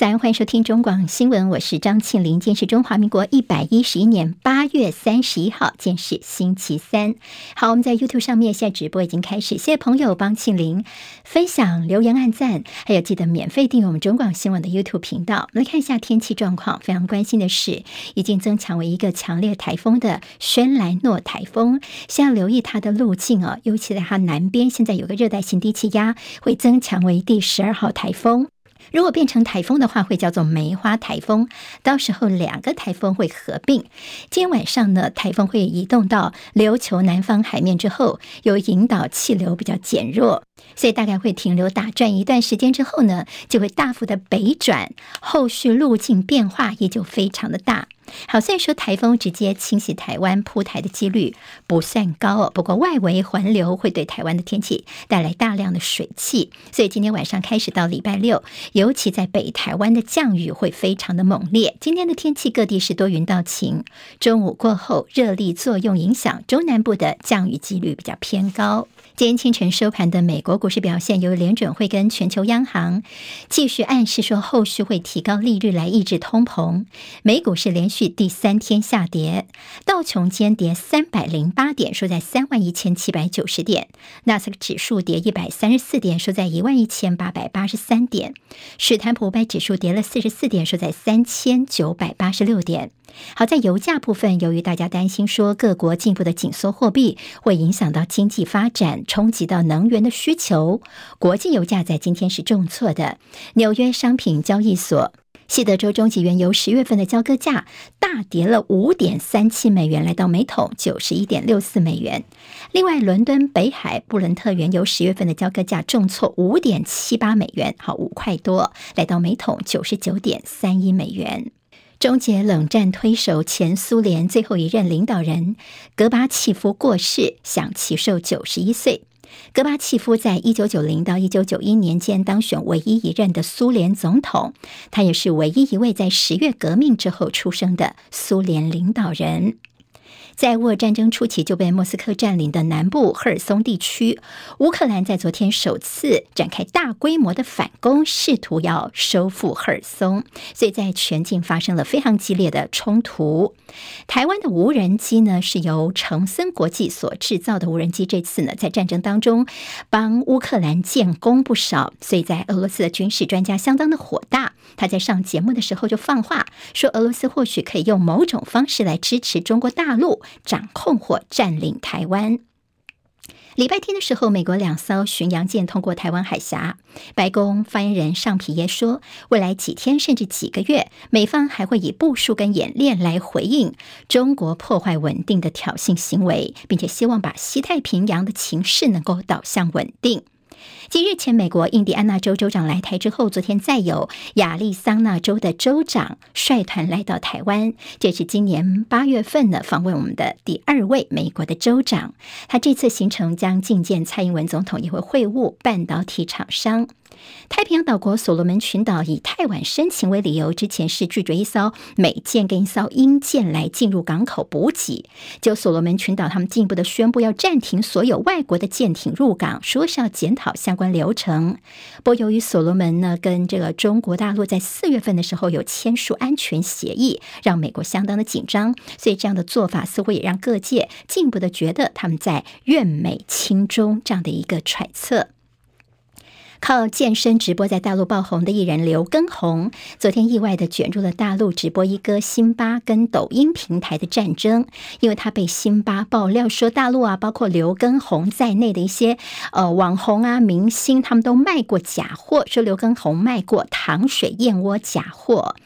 早安，欢迎收听中广新闻，我是张庆玲。今天是中华民国一百一十一年八月三十一号，今天是星期三。好，我们在 YouTube 上面现在直播已经开始，谢谢朋友帮庆玲分享、留言、按赞，还有记得免费订阅我们中广新闻的 YouTube 频道。来看一下天气状况，非常关心的是，已经增强为一个强烈台风的轩莱诺台风，先要留意它的路径哦，尤其在它南边，现在有个热带性低气压，会增强为第十二号台风。如果变成台风的话，会叫做梅花台风。到时候两个台风会合并。今天晚上呢，台风会移动到琉球南方海面之后，有引导气流比较减弱，所以大概会停留打转一段时间之后呢，就会大幅的北转，后续路径变化也就非常的大。好，虽然说台风直接侵袭台湾扑台的几率不算高哦，不过外围环流会对台湾的天气带来大量的水汽，所以今天晚上开始到礼拜六，尤其在北台湾的降雨会非常的猛烈。今天的天气各地是多云到晴，中午过后热力作用影响中南部的降雨几率比较偏高。今天清晨收盘的美国股市表现，由于联准会跟全球央行继续暗示说后续会提高利率来抑制通膨，美股是连续第三天下跌，道琼间跌三百零八点，收在三万一千七百九十点；纳斯克指数跌一百三十四点，收在一万一千八百八十三点；史坦普五百指数跌了四十四点，收在三千九百八十六点。好，在油价部分，由于大家担心说各国进一步的紧缩货币会影响到经济发展，冲击到能源的需求，国际油价在今天是重挫的。纽约商品交易所西德州中级原油十月份的交割价大跌了五点三七美元，来到每桶九十一点六四美元。另外，伦敦北海布伦特原油十月份的交割价重挫五点七八美元，好五块多，来到每桶九十九点三一美元。终结冷战推手、前苏联最后一任领导人戈巴契夫过世，享其寿九十一岁。戈巴契夫在一九九零到一九九一年间当选唯一一任的苏联总统，他也是唯一一位在十月革命之后出生的苏联领导人。在乌俄战争初期就被莫斯科占领的南部赫尔松地区，乌克兰在昨天首次展开大规模的反攻，试图要收复赫尔松，所以在全境发生了非常激烈的冲突。台湾的无人机呢，是由成森国际所制造的无人机，这次呢在战争当中帮乌克兰建功不少，所以在俄罗斯的军事专家相当的火大，他在上节目的时候就放话说，俄罗斯或许可以用某种方式来支持中国大陆。掌控或占领台湾。礼拜天的时候，美国两艘巡洋舰通过台湾海峡。白宫发言人尚皮耶说，未来几天甚至几个月，美方还会以部署跟演练来回应中国破坏稳定的挑衅行为，并且希望把西太平洋的情势能够导向稳定。继日前美国印第安纳州州长来台之后，昨天再有亚利桑那州的州长率团来到台湾，这是今年八月份呢访问我们的第二位美国的州长。他这次行程将觐见蔡英文总统，也会会晤半导体厂商。太平洋岛国所罗门群岛以太晚申请为理由，之前是拒绝一艘美舰跟一艘英舰来进入港口补给。就所罗门群岛，他们进一步的宣布要暂停所有外国的舰艇入港，说是要检讨相关流程。不过，由于所罗门呢跟这个中国大陆在四月份的时候有签署安全协议，让美国相当的紧张，所以这样的做法似乎也让各界进一步的觉得他们在愿美亲中这样的一个揣测。靠健身直播在大陆爆红的艺人刘畊宏，昨天意外的卷入了大陆直播一哥辛巴跟抖音平台的战争，因为他被辛巴爆料说，大陆啊，包括刘畊宏在内的一些呃网红啊、明星，他们都卖过假货，说刘畊宏卖过糖水燕窝假货。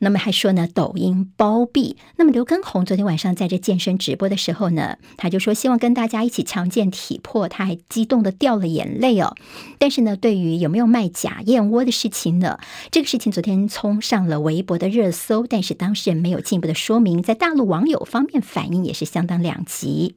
那么还说呢，抖音包庇。那么刘畊宏昨天晚上在这健身直播的时候呢，他就说希望跟大家一起强健体魄，他还激动的掉了眼泪哦。但是呢，对于有没有卖假燕窝的事情呢，这个事情昨天冲上了微博的热搜，但是当事人没有进一步的说明，在大陆网友方面反应也是相当两极。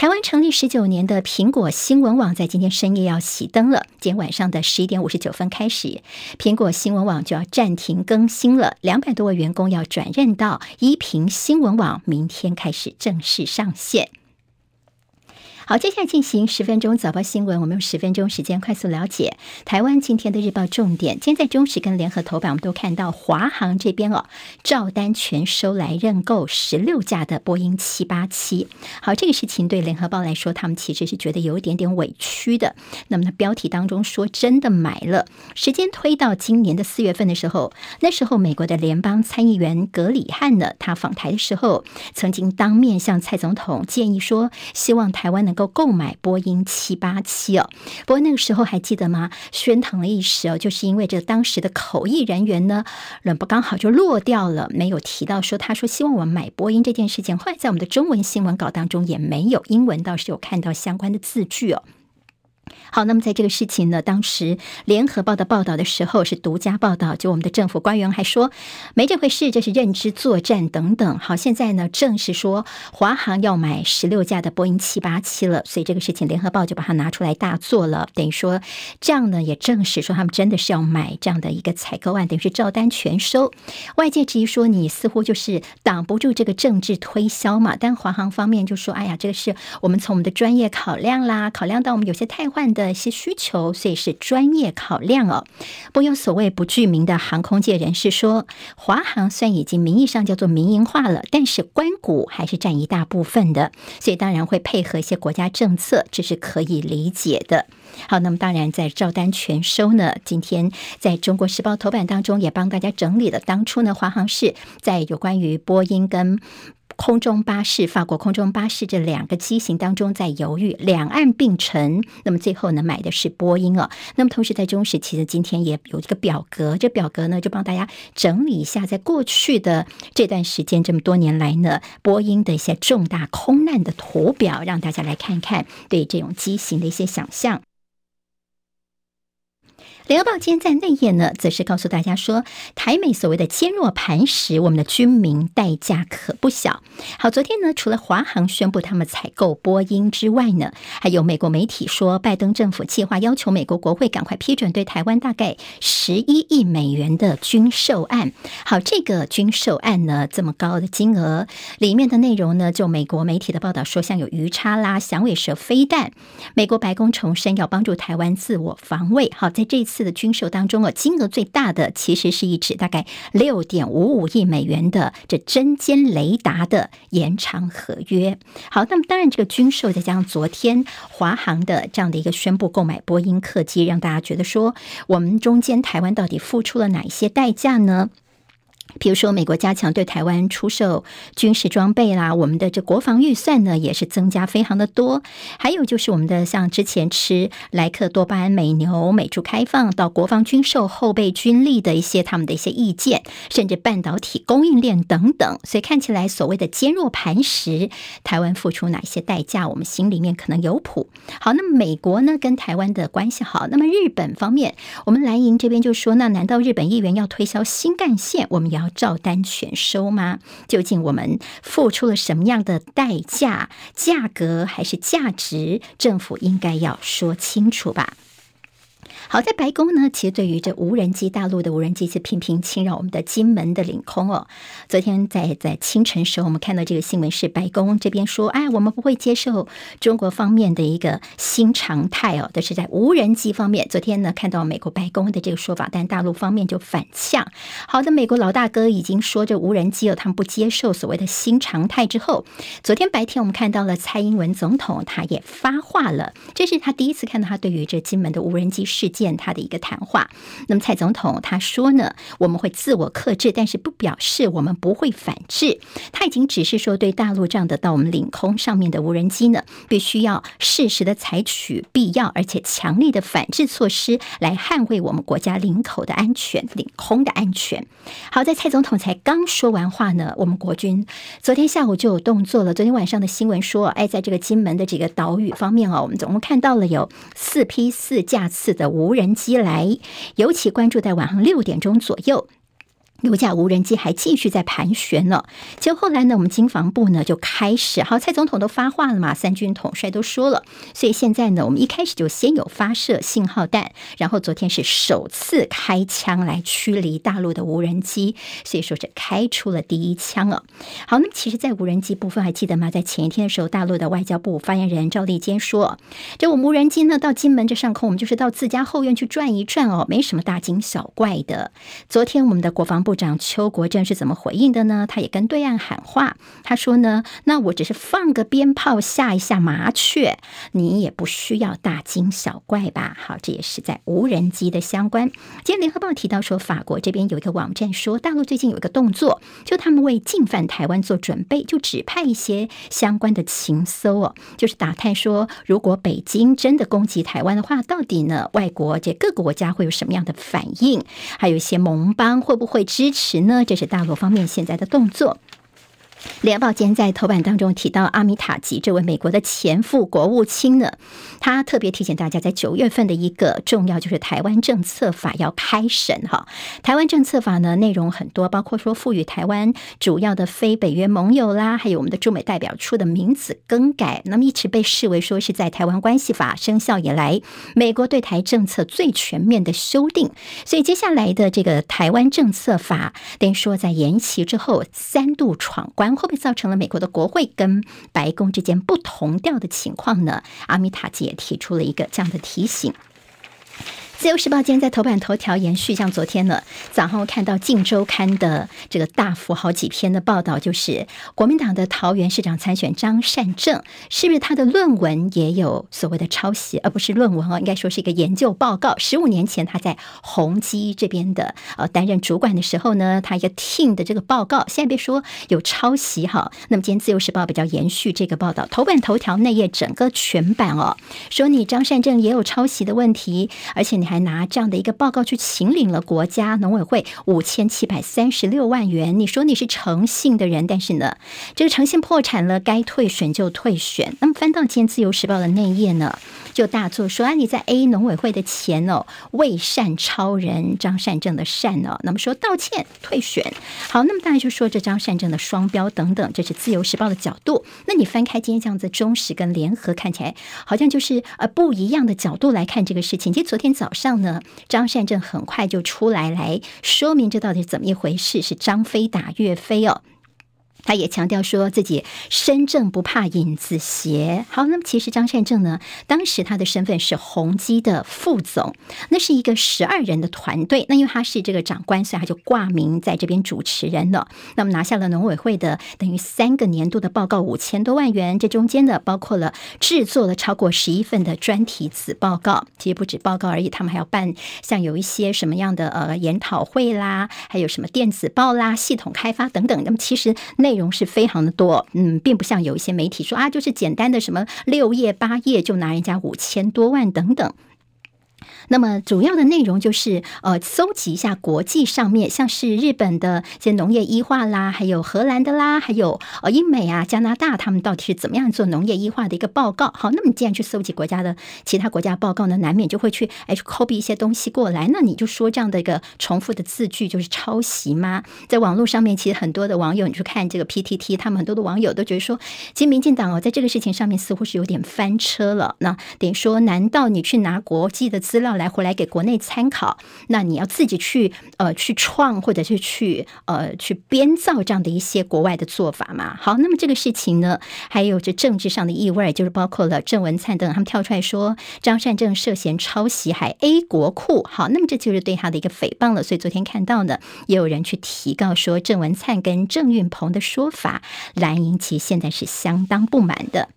台湾成立十九年的苹果新闻网在今天深夜要熄灯了。今天晚上的十一点五十九分开始，苹果新闻网就要暂停更新了。两百多位员工要转任到依萍新闻网，明天开始正式上线。好，接下来进行十分钟早报新闻，我们用十分钟时间快速了解台湾今天的日报重点。今天在中时跟联合头版，我们都看到华航这边哦，照单全收来认购十六架的波音七八七。好，这个事情对联合报来说，他们其实是觉得有一点点委屈的。那么，标题当中说真的买了，时间推到今年的四月份的时候，那时候美国的联邦参议员格里汉呢，他访台的时候，曾经当面向蔡总统建议说，希望台湾能够购买波音七八七哦。不过那个时候还记得吗？宣腾了一时哦，就是因为这当时的口译人员呢，人不刚好就落掉了，没有提到说他说希望我们买波音这件事情。后来在我们的中文新闻稿当中也没有，英文倒是有看到相关的字句哦。好，那么在这个事情呢，当时联合报的报道的时候是独家报道，就我们的政府官员还说没这回事，这是认知作战等等。好，现在呢正式说华航要买十六架的波音七八七了，所以这个事情联合报就把它拿出来大做了，等于说这样呢也证实说他们真的是要买这样的一个采购案，等于是照单全收。外界质疑说你似乎就是挡不住这个政治推销嘛，但华航方面就说，哎呀，这个是我们从我们的专业考量啦，考量到我们有些太坏换的一些需求，所以是专业考量哦。不有所谓不具名的航空界人士说，华航虽然已经名义上叫做民营化了，但是官股还是占一大部分的，所以当然会配合一些国家政策，这是可以理解的。好，那么当然在照单全收呢，今天在中国时报头版当中也帮大家整理了，当初呢华航是在有关于波音跟。空中巴士，法国空中巴士这两个机型当中在犹豫，两岸并存。那么最后呢，买的是波音哦。那么同时在中时，其实今天也有一个表格，这表格呢就帮大家整理一下，在过去的这段时间这么多年来呢，波音的一些重大空难的图表，让大家来看看对这种机型的一些想象。联合报今天在内页呢，则是告诉大家说，台美所谓的坚若磐石，我们的军民代价可不小。好，昨天呢，除了华航宣布他们采购波音之外呢，还有美国媒体说，拜登政府计划要求美国国会赶快批准对台湾大概十一亿美元的军售案。好，这个军售案呢，这么高的金额，里面的内容呢，就美国媒体的报道说，像有鱼叉啦、响尾蛇飞弹，美国白宫重申要帮助台湾自我防卫。好，在这次。的军售当中啊，金额最大的其实是一纸大概六点五五亿美元的这针尖雷达的延长合约。好，那么当然这个军售再加上昨天华航的这样的一个宣布购买波音客机，让大家觉得说，我们中间台湾到底付出了哪一些代价呢？比如说，美国加强对台湾出售军事装备啦，我们的这国防预算呢也是增加非常的多。还有就是我们的像之前吃莱克多巴胺美牛、美猪开放到国防军售后备军力的一些他们的一些意见，甚至半导体供应链等等。所以看起来所谓的坚若磐石，台湾付出哪些代价，我们心里面可能有谱。好，那么美国呢跟台湾的关系好，那么日本方面，我们蓝营这边就说，那难道日本议员要推销新干线，我们要？要照单全收吗？究竟我们付出了什么样的代价、价格还是价值？政府应该要说清楚吧。好，在白宫呢，其实对于这无人机，大陆的无人机是频频侵扰我们的金门的领空哦。昨天在在清晨时候，我们看到这个新闻是白宫这边说，哎，我们不会接受中国方面的一个新常态哦。但是在无人机方面，昨天呢看到美国白宫的这个说法，但大陆方面就反呛。好的，美国老大哥已经说这无人机哦，他们不接受所谓的新常态之后，昨天白天我们看到了蔡英文总统，他也发话了，这是他第一次看到他对于这金门的无人机事件。见他的一个谈话，那么蔡总统他说呢，我们会自我克制，但是不表示我们不会反制。他已经只是说，对大陆这样的到我们领空上面的无人机呢，必须要适时的采取必要而且强力的反制措施，来捍卫我们国家领口的安全、领空的安全。好在蔡总统才刚说完话呢，我们国军昨天下午就有动作了。昨天晚上的新闻说，哎，在这个金门的这个岛屿方面啊，我们总共看到了有四批四架次的无。无人机来，尤其关注在晚上六点钟左右。有架无人机还继续在盘旋呢，结果后来呢，我们经防部呢就开始，好，蔡总统都发话了嘛，三军统帅都说了，所以现在呢，我们一开始就先有发射信号弹，然后昨天是首次开枪来驱离大陆的无人机，所以说是开出了第一枪了。好，那么其实，在无人机部分还记得吗？在前一天的时候，大陆的外交部发言人赵立坚说，这我们无人机呢到金门这上空，我们就是到自家后院去转一转哦，没什么大惊小怪的。昨天我们的国防部。部长邱国正是怎么回应的呢？他也跟对岸喊话，他说呢：“那我只是放个鞭炮吓一吓麻雀，你也不需要大惊小怪吧？”好，这也是在无人机的相关。今天联合报提到说，法国这边有一个网站说，大陆最近有一个动作，就他们为进犯台湾做准备，就指派一些相关的情搜哦，就是打探说，如果北京真的攻击台湾的话，到底呢，外国这各个国家会有什么样的反应？还有一些盟邦会不会？支持呢？这是大陆方面现在的动作。联报今天在头版当中提到阿米塔吉这位美国的前副国务卿呢，他特别提醒大家，在九月份的一个重要就是台湾政策法要开审哈。台湾政策法呢，内容很多，包括说赋予台湾主要的非北约盟友啦，还有我们的驻美代表处的名字更改，那么一直被视为说是在台湾关系法生效以来，美国对台政策最全面的修订。所以接下来的这个台湾政策法，等于说在延期之后三度闯关。会不会造成了美国的国会跟白宫之间不同调的情况呢？阿米塔吉也提出了一个这样的提醒。自由时报今天在头版头条延续，像昨天呢早上看到《镜周刊》的这个大幅好几篇的报道，就是国民党的桃园市长参选张善政，是不是他的论文也有所谓的抄袭？而不是论文哦，应该说是一个研究报告。十五年前他在宏基这边的呃担任主管的时候呢，他一个 team 的这个报告，现在别说有抄袭哈。那么今天自由时报比较延续这个报道，头版头条内页整个全版哦，说你张善政也有抄袭的问题，而且你。还拿这样的一个报告去请领了国家农委会五千七百三十六万元，你说你是诚信的人，但是呢，这个诚信破产了，该退选就退选。那么翻到今天自由时报的内页呢，就大作说啊，你在 A 农委会的钱哦，为善超人张善政的善哦，那么说道歉退选。好，那么大家就说这张善政的双标等等，这是自由时报的角度。那你翻开今天这样子，中时跟联合看起来好像就是呃不一样的角度来看这个事情。其实昨天早上。上呢，张善政很快就出来来说明这到底是怎么一回事，是张飞打岳飞哦。他也强调说自己身正不怕影子斜。好，那么其实张善政呢，当时他的身份是宏基的副总，那是一个十二人的团队。那因为他是这个长官，所以他就挂名在这边主持人了。那么拿下了农委会的等于三个年度的报告五千多万元，这中间呢包括了制作了超过十一份的专题子报告。其实不止报告而已，他们还要办像有一些什么样的呃研讨会啦，还有什么电子报啦、系统开发等等。那么其实那。内容是非常的多，嗯，并不像有一些媒体说啊，就是简单的什么六页八页就拿人家五千多万等等。那么主要的内容就是呃，搜集一下国际上面像是日本的一些农业医化啦，还有荷兰的啦，还有呃英美啊、加拿大，他们到底是怎么样做农业医化的一个报告？好，那么既然去搜集国家的其他国家报告呢，难免就会去哎去 copy 一些东西过来。那你就说这样的一个重复的字句就是抄袭吗？在网络上面，其实很多的网友，你去看这个 PTT，他们很多的网友都觉得说，其实民进党哦，在这个事情上面似乎是有点翻车了。那等于说，难道你去拿国际的资料来回来给国内参考，那你要自己去呃去创或者是去呃去编造这样的一些国外的做法嘛？好，那么这个事情呢，还有这政治上的意味，就是包括了郑文灿等他们跳出来说张善政涉嫌抄袭还 A 国库，好，那么这就是对他的一个诽谤了。所以昨天看到呢，也有人去提告说郑文灿跟郑运鹏的说法，蓝营其实现在是相当不满的。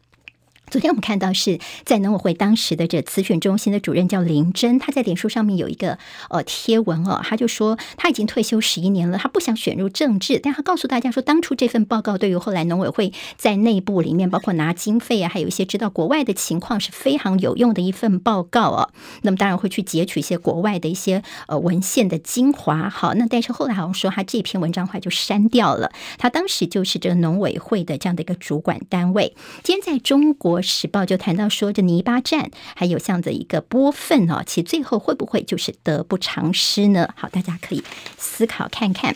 昨天我们看到是在农委会当时的这资讯中心的主任叫林真，他在脸书上面有一个呃贴文哦，他就说他已经退休十一年了，他不想选入政治，但他告诉大家说，当初这份报告对于后来农委会在内部里面，包括拿经费啊，还有一些知道国外的情况是非常有用的一份报告哦。那么当然会去截取一些国外的一些呃文献的精华。好，那但是后来好像说他这篇文章后来就删掉了，他当时就是这个农委会的这样的一个主管单位。今天在中国。时报就谈到说，这泥巴战还有这样的一个波粪哦，其最后会不会就是得不偿失呢？好，大家可以思考看看。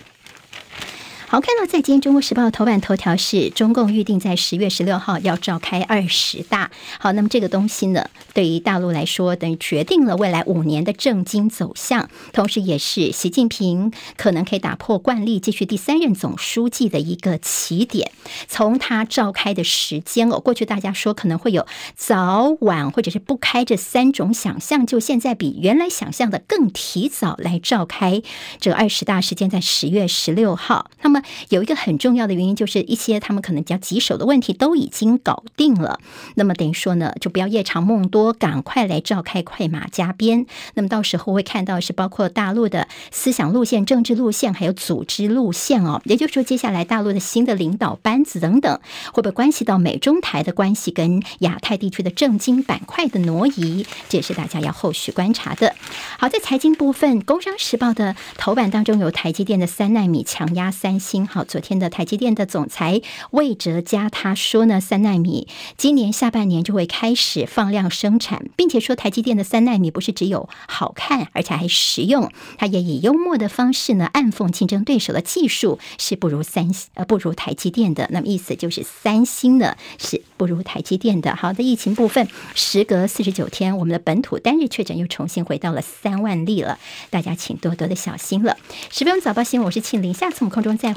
好，看到在今天《中国时报》头版头条是中共预定在十月十六号要召开二十大。好，那么这个东西呢，对于大陆来说，等于决定了未来五年的政经走向，同时也是习近平可能可以打破惯例，继续第三任总书记的一个起点。从他召开的时间哦，过去大家说可能会有早晚或者是不开这三种想象，就现在比原来想象的更提早来召开这二十大，时间在十月十六号。那么有一个很重要的原因，就是一些他们可能比较棘手的问题都已经搞定了。那么等于说呢，就不要夜长梦多，赶快来召开，快马加鞭。那么到时候会看到是包括大陆的思想路线、政治路线，还有组织路线哦。也就是说，接下来大陆的新的领导班子等等，会不会关系到美中台的关系跟亚太地区的政经板块的挪移？这也是大家要后续观察的。好，在财经部分，《工商时报》的头版当中有台积电的三纳米强压三星。好，昨天的台积电的总裁魏哲嘉他说呢，三奈米今年下半年就会开始放量生产，并且说台积电的三奈米不是只有好看，而且还实用。他也以幽默的方式呢，暗讽竞争对手的技术是不如三星呃不如台积电的。那么意思就是三星呢是不如台积电的。好的，疫情部分，时隔四十九天，我们的本土单日确诊又重新回到了三万例了，大家请多多的小心了。十分钟早报新闻，我是庆玲，下次我们空中再。